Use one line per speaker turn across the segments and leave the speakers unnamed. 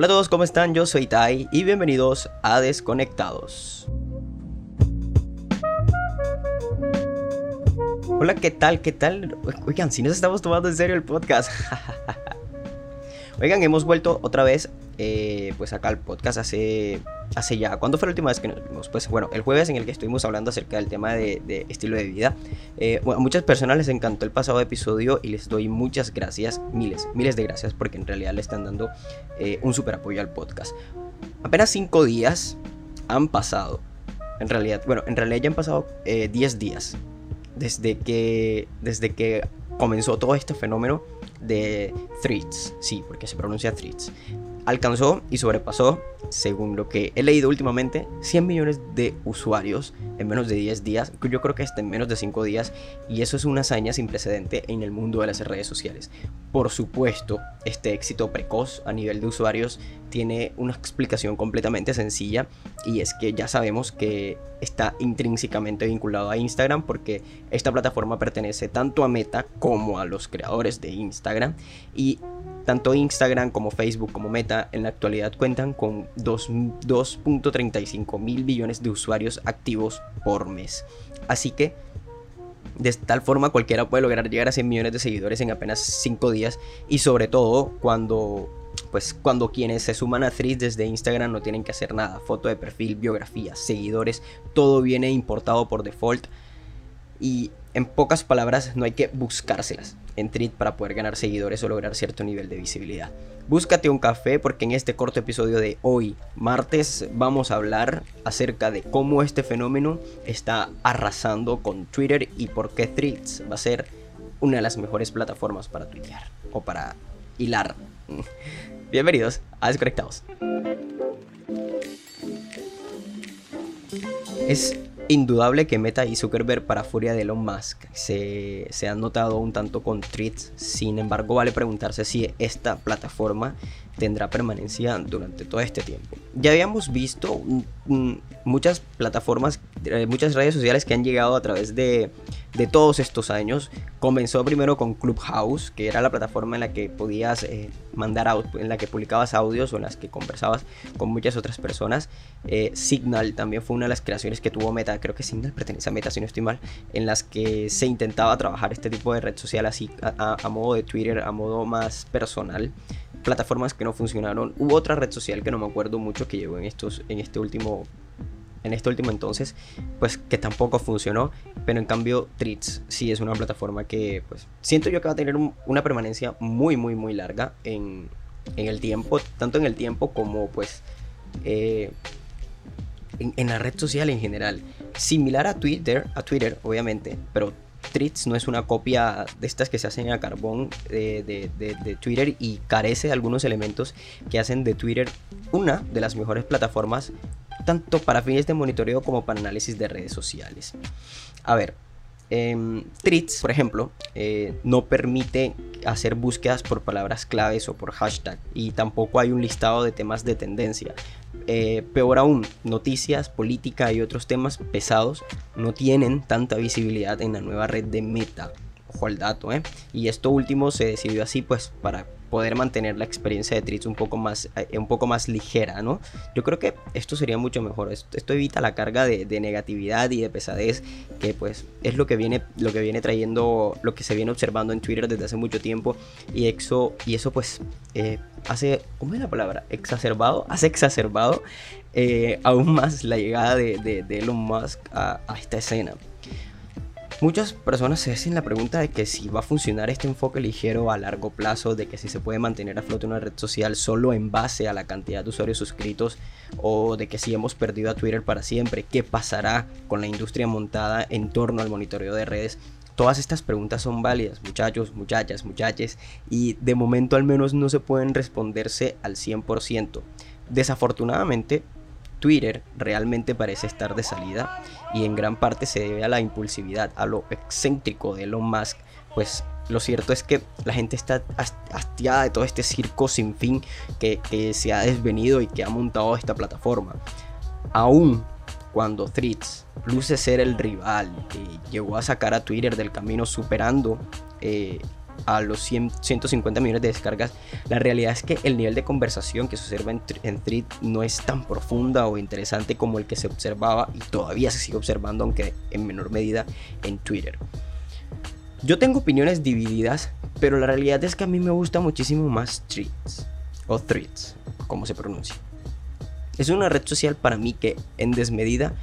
Hola a todos, ¿cómo están? Yo soy Tai y bienvenidos a Desconectados. Hola, ¿qué tal? ¿Qué tal? Oigan, si nos estamos tomando en serio el podcast. Oigan, hemos vuelto otra vez eh, pues acá al podcast hace, hace ya... ¿Cuándo fue la última vez que nos vimos? Pues bueno, el jueves en el que estuvimos hablando acerca del tema de, estilo de vida. Eh, a muchas personas les encantó el pasado episodio y les doy muchas gracias, miles, miles de gracias porque en realidad le están dando eh, un super apoyo al podcast. Apenas cinco días han pasado. En realidad, bueno, en realidad ya han pasado 10 días desde que, desde que comenzó todo este fenómeno de Threads, sí, porque se pronuncia Threads, alcanzó y sobrepasó, según lo que he leído últimamente, 100 millones de usuarios en menos de 10 días, yo creo que hasta en menos de 5 días, y eso es una hazaña sin precedente en el mundo de las redes sociales. Por supuesto, este éxito precoz a nivel de usuarios tiene una explicación completamente sencilla, y es que ya sabemos que está intrínsecamente vinculado a Instagram porque esta plataforma pertenece tanto a Meta como a los creadores de Instagram y tanto Instagram como Facebook como Meta en la actualidad cuentan con 2.35 mil billones de usuarios activos por mes. Así que de tal forma cualquiera puede lograr llegar a 100 millones de seguidores en apenas 5 días y sobre todo cuando pues cuando quienes se suman a Threads desde Instagram no tienen que hacer nada, foto de perfil, biografía, seguidores, todo viene importado por default y en pocas palabras no hay que buscárselas en Threads para poder ganar seguidores o lograr cierto nivel de visibilidad. Búscate un café porque en este corto episodio de hoy, martes, vamos a hablar acerca de cómo este fenómeno está arrasando con Twitter y por qué Threads va a ser una de las mejores plataformas para tuitear o para hilar. Bienvenidos a Desconectados. Es indudable que Meta y Zuckerberg, para furia de Elon Musk, se, se han notado un tanto con tweets. Sin embargo, vale preguntarse si esta plataforma tendrá permanencia durante todo este tiempo. Ya habíamos visto muchas plataformas, eh, muchas redes sociales que han llegado a través de, de, todos estos años. Comenzó primero con Clubhouse, que era la plataforma en la que podías eh, mandar en la que publicabas audios o en las que conversabas con muchas otras personas. Eh, Signal también fue una de las creaciones que tuvo Meta, creo que Signal pertenece a Meta si no estoy mal, en las que se intentaba trabajar este tipo de red social así a modo de Twitter, a modo más personal plataformas que no funcionaron. Hubo otra red social que no me acuerdo mucho que llegó en estos en este último en este último entonces, pues que tampoco funcionó, pero en cambio Tritz sí es una plataforma que pues siento yo que va a tener una permanencia muy muy muy larga en, en, el tiempo, tanto en el tiempo como pues eh, en, en, la red social en general. Similar a Twitter, a Twitter obviamente, pero Threads no es una copia de estas que se hacen a carbón de, Twitter y carece de algunos elementos que hacen de Twitter una de las mejores plataformas tanto para fines de monitoreo como para análisis de redes sociales. A ver, eh, por ejemplo, eh, no permite hacer búsquedas por palabras claves o por hashtag y tampoco hay un listado de temas de tendencia. Eh, peor aún, noticias, política y otros temas pesados no tienen tanta visibilidad en la nueva red de Meta. Ojo al dato, ¿eh? Y esto último se decidió así pues para poder mantener la experiencia de Tritz un poco más, eh, un poco más ligera, ¿no? Yo creo que esto sería mucho mejor. Esto, evita la carga de, negatividad y de pesadez que pues es lo que viene, lo que viene trayendo, lo que se viene observando en Twitter desde hace mucho tiempo y eso, y eso pues eh, hace, ¿cómo es la palabra? Exacerbado, hace exacerbado eh, aún más la llegada de, Elon Musk a esta escena. Muchas personas se hacen la pregunta de que si va a funcionar este enfoque ligero a largo plazo, de que si se puede mantener a flote una red social solo en base a la cantidad de usuarios suscritos o de que si hemos perdido a Twitter para siempre, qué pasará con la industria montada en torno al monitoreo de redes. Todas estas preguntas son válidas, muchachos, muchachas, muchaches, y de momento al menos no se pueden responderse al 100%. Desafortunadamente, Twitter realmente parece estar de salida y en gran parte se debe a la impulsividad, a lo excéntrico de Elon Musk, pues lo cierto es que la gente está hastiada de todo este circo sin fin que, se ha desvenido y que ha montado esta plataforma. Aún cuando Threads luce ser el rival que llegó a sacar a Twitter del camino superando eh, a los 100, 150 millones de descargas, la realidad es que el nivel de conversación que se observa en, en Thread no es tan profunda o interesante como el que se observaba y todavía se sigue observando, aunque en menor medida, en Twitter. Yo tengo opiniones divididas, pero la realidad es que a mí me gusta muchísimo más Threads o Threads, como se pronuncia. Es una red social para mí que en desmedida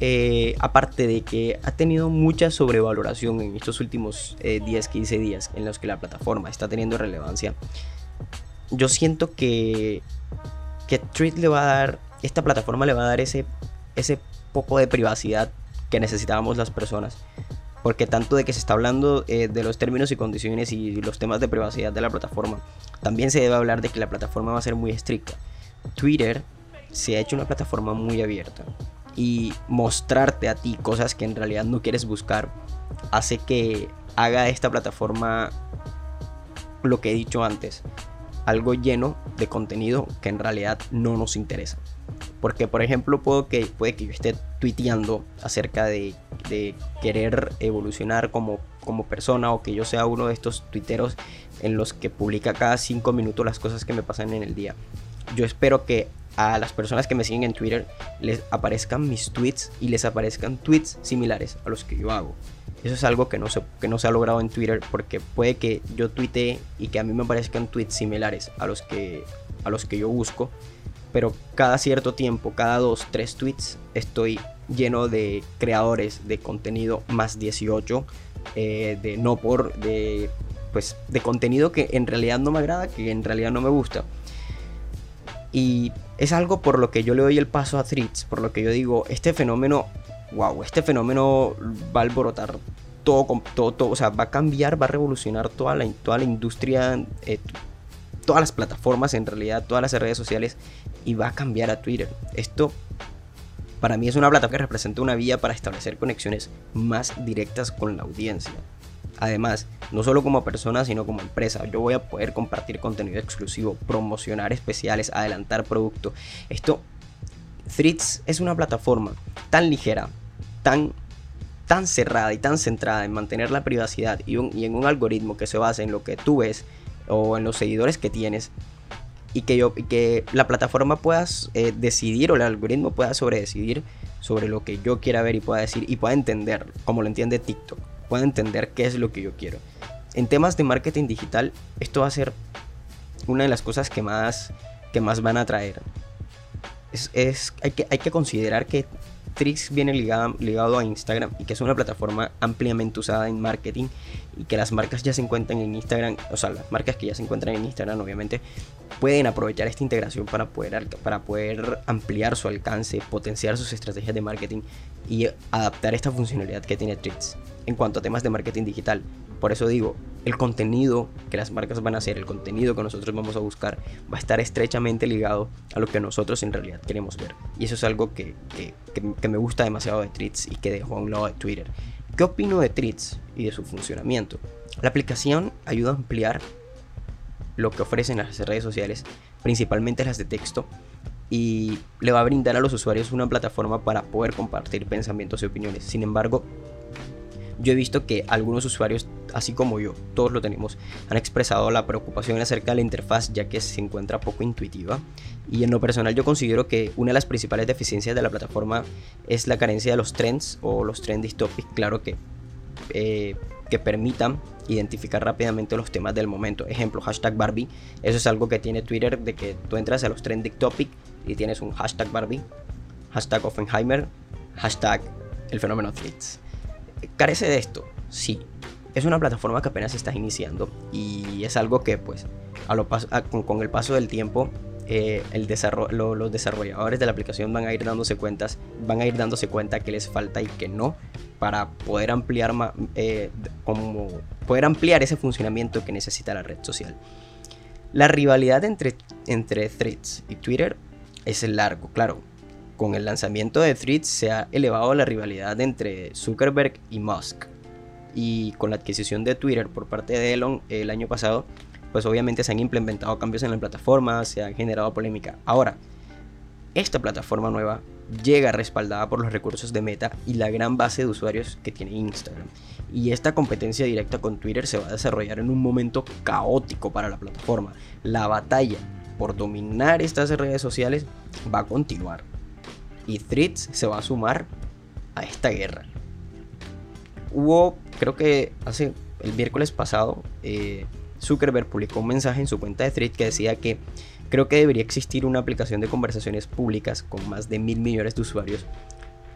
eh, aparte de que ha tenido mucha sobrevaloración en estos últimos 10, eh, 15 días en los que la plataforma está teniendo relevancia, yo siento que, que Tweet le va a dar, esta plataforma le va a dar ese, ese poco de privacidad que necesitábamos las personas. Porque tanto de que se está hablando eh, de los términos y condiciones y los temas de privacidad de la plataforma, también se debe hablar de que la plataforma va a ser muy estricta. Twitter se ha hecho una plataforma muy abierta y mostrarte a ti cosas que en realidad no quieres buscar hace que haga esta plataforma lo que he dicho antes, algo lleno de contenido que en realidad no nos interesa. Porque, por ejemplo, puedo que, puede que yo esté tuiteando acerca de, de querer evolucionar como, como persona o que yo sea uno de estos tuiteros en los que publica cada 5 minutos las cosas que me pasan en el día. Yo espero que a las personas que me siguen en Twitter les aparezcan mis tweets y les aparezcan tweets similares a los que yo hago. Eso es algo que no se, que no se ha logrado en Twitter porque puede que yo tuitee y que a mí me aparezcan tweets similares a los que, a los que yo busco, pero cada cierto tiempo, cada dos, tres tweets, estoy lleno de creadores de contenido más 18, eh, de no por, de, pues, de contenido que en realidad no me agrada, que en realidad no me gusta. Y es algo por lo que yo le doy el paso a Threads, por lo que yo digo, este fenómeno, wow, este fenómeno va a alborotar todo, todo, todo, o sea, va a cambiar, va a revolucionar toda la, toda la industria, eh, todas las plataformas, en realidad, todas las redes sociales, y va a cambiar a Twitter. Esto para mí es una plataforma que representa una vía para establecer conexiones más directas con la audiencia. Además, no solo como persona, sino como empresa, yo voy a poder compartir contenido exclusivo, promocionar especiales, adelantar producto. Esto, Threads es una plataforma tan ligera, tan tan cerrada y tan centrada en mantener la privacidad y, en un algoritmo que se basa en lo que tú ves o en los seguidores que tienes y que, yo, que la plataforma pueda eh, decidir o el algoritmo pueda sobredecidir sobre lo que yo quiera ver y pueda decir y pueda entender como lo entiende TikTok pueda entender qué es lo que yo quiero. En temas de marketing digital, esto va a ser una de las cosas que más, que más van a traer. Es, hay, que, hay que considerar que Trix viene ligado, ligado a Instagram y que es una plataforma ampliamente usada en marketing y que las marcas ya se encuentran en Instagram, o sea, las marcas que ya se encuentran en Instagram obviamente pueden aprovechar esta integración para poder, para poder ampliar su alcance, potenciar sus estrategias de marketing y adaptar esta funcionalidad que tiene Trix en cuanto a temas de marketing digital. Por eso digo, el contenido que las marcas van a hacer, el contenido que nosotros vamos a buscar, va a estar estrechamente ligado a lo que nosotros en realidad queremos ver. Y eso es algo que, me gusta demasiado de Treats y que dejo a un lado de Twitter. ¿Qué opino de Treats y de su funcionamiento? La aplicación ayuda a ampliar lo que ofrecen las redes sociales, principalmente las de texto, y le va a brindar a los usuarios una plataforma para poder compartir pensamientos y opiniones. Sin embargo, yo he visto que algunos usuarios, así como yo, todos lo tenemos, han expresado la preocupación acerca de la interfaz ya que se encuentra poco intuitiva. Y en lo personal yo considero que una de las principales deficiencias de la plataforma es la carencia de los trends o los trending topics, claro que, eh, que permitan identificar rápidamente los temas del momento. Ejemplo, hashtag Barbie. Eso es algo que tiene Twitter de que tú entras a los trending topics y tienes un hashtag Barbie, hashtag Offenheimer, hashtag el fenómeno Threads carece de esto, sí. Es una plataforma que apenas está iniciando y es algo que pues a lo con, el paso del tiempo eh, el los desarrolladores de la aplicación van a ir dándose cuentas, van a ir dándose cuenta que les falta y que no para poder ampliar eh, como poder ampliar ese funcionamiento que necesita la red social. La rivalidad entre, entre Threads y Twitter es largo, claro con el lanzamiento de Threads se ha elevado la rivalidad entre Zuckerberg y Musk. Y con la adquisición de Twitter por parte de Elon el año pasado, pues obviamente se han implementado cambios en la plataforma, se ha generado polémica. Ahora, esta plataforma nueva llega respaldada por los recursos de Meta y la gran base de usuarios que tiene Instagram. Y esta competencia directa con Twitter se va a desarrollar en un momento caótico para la plataforma. La batalla por dominar estas redes sociales va a continuar. Y Threads se va a sumar a esta guerra. Hubo, creo que hace el miércoles pasado, eh, Zuckerberg publicó un mensaje en su cuenta de Threads que decía que creo que debería existir una aplicación de conversaciones públicas con más de mil millones de usuarios.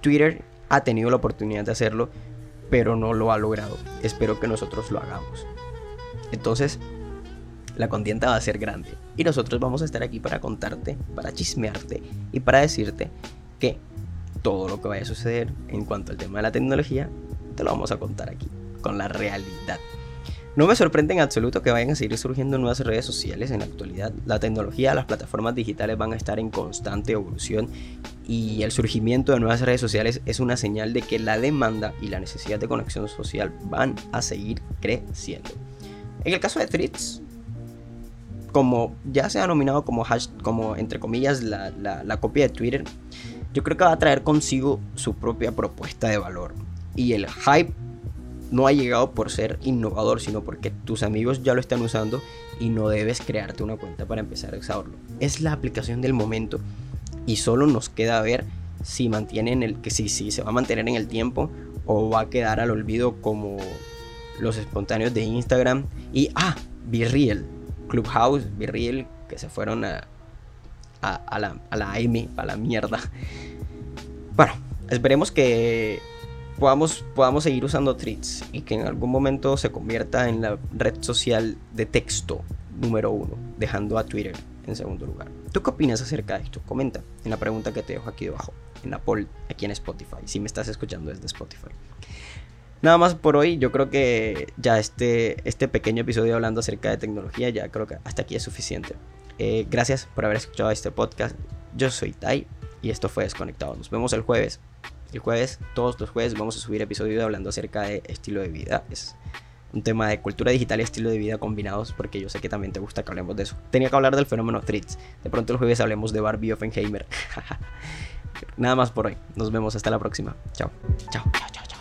Twitter ha tenido la oportunidad de hacerlo, pero no lo ha logrado. Espero que nosotros lo hagamos. Entonces, la contienda va a ser grande. Y nosotros vamos a estar aquí para contarte, para chismearte y para decirte que todo lo que vaya a suceder en cuanto al tema de la tecnología, te lo vamos a contar aquí, con la realidad. No me sorprende en absoluto que vayan a seguir surgiendo nuevas redes sociales en la actualidad. La tecnología, las plataformas digitales van a estar en constante evolución y el surgimiento de nuevas redes sociales es una señal de que la demanda y la necesidad de conexión social van a seguir creciendo. En el caso de Threads, como ya se ha nominado como, entre comillas, la, la copia de Twitter, yo creo que va a traer consigo su propia propuesta de valor. Y el hype no ha llegado por ser innovador, sino porque tus amigos ya lo están usando y no debes crearte una cuenta para empezar a usarlo. Es la aplicación del momento y solo nos queda ver si mantienen el que si, si se va a mantener en el tiempo o va a quedar al olvido como los espontáneos de Instagram y ah, Real Clubhouse, Virreal, que se fueron a, a, la, a la M, a la mierda. Bueno, esperemos que podamos, podamos seguir usando Threads y que en algún momento se convierta en la red social de texto número uno, dejando a Twitter en segundo lugar. ¿Tú qué opinas acerca de esto? Comenta en la pregunta que te dejo aquí debajo, en la poll, aquí en Spotify, si me estás escuchando desde Spotify. Nada más por hoy, yo creo que ya este, este pequeño episodio hablando acerca de tecnología, ya creo que hasta aquí es suficiente. Eh, gracias por haber escuchado este podcast. Yo soy Tai y esto fue Desconectado. Nos vemos el jueves. El jueves, todos los jueves, vamos a subir episodio hablando acerca de estilo de vida. Es un tema de cultura digital y estilo de vida combinados, porque yo sé que también te gusta que hablemos de eso. Tenía que hablar del fenómeno Threads. De pronto el jueves hablemos de Barbie Oppenheimer. Nada más por hoy. Nos vemos hasta la próxima. Chao. Chao. Chao.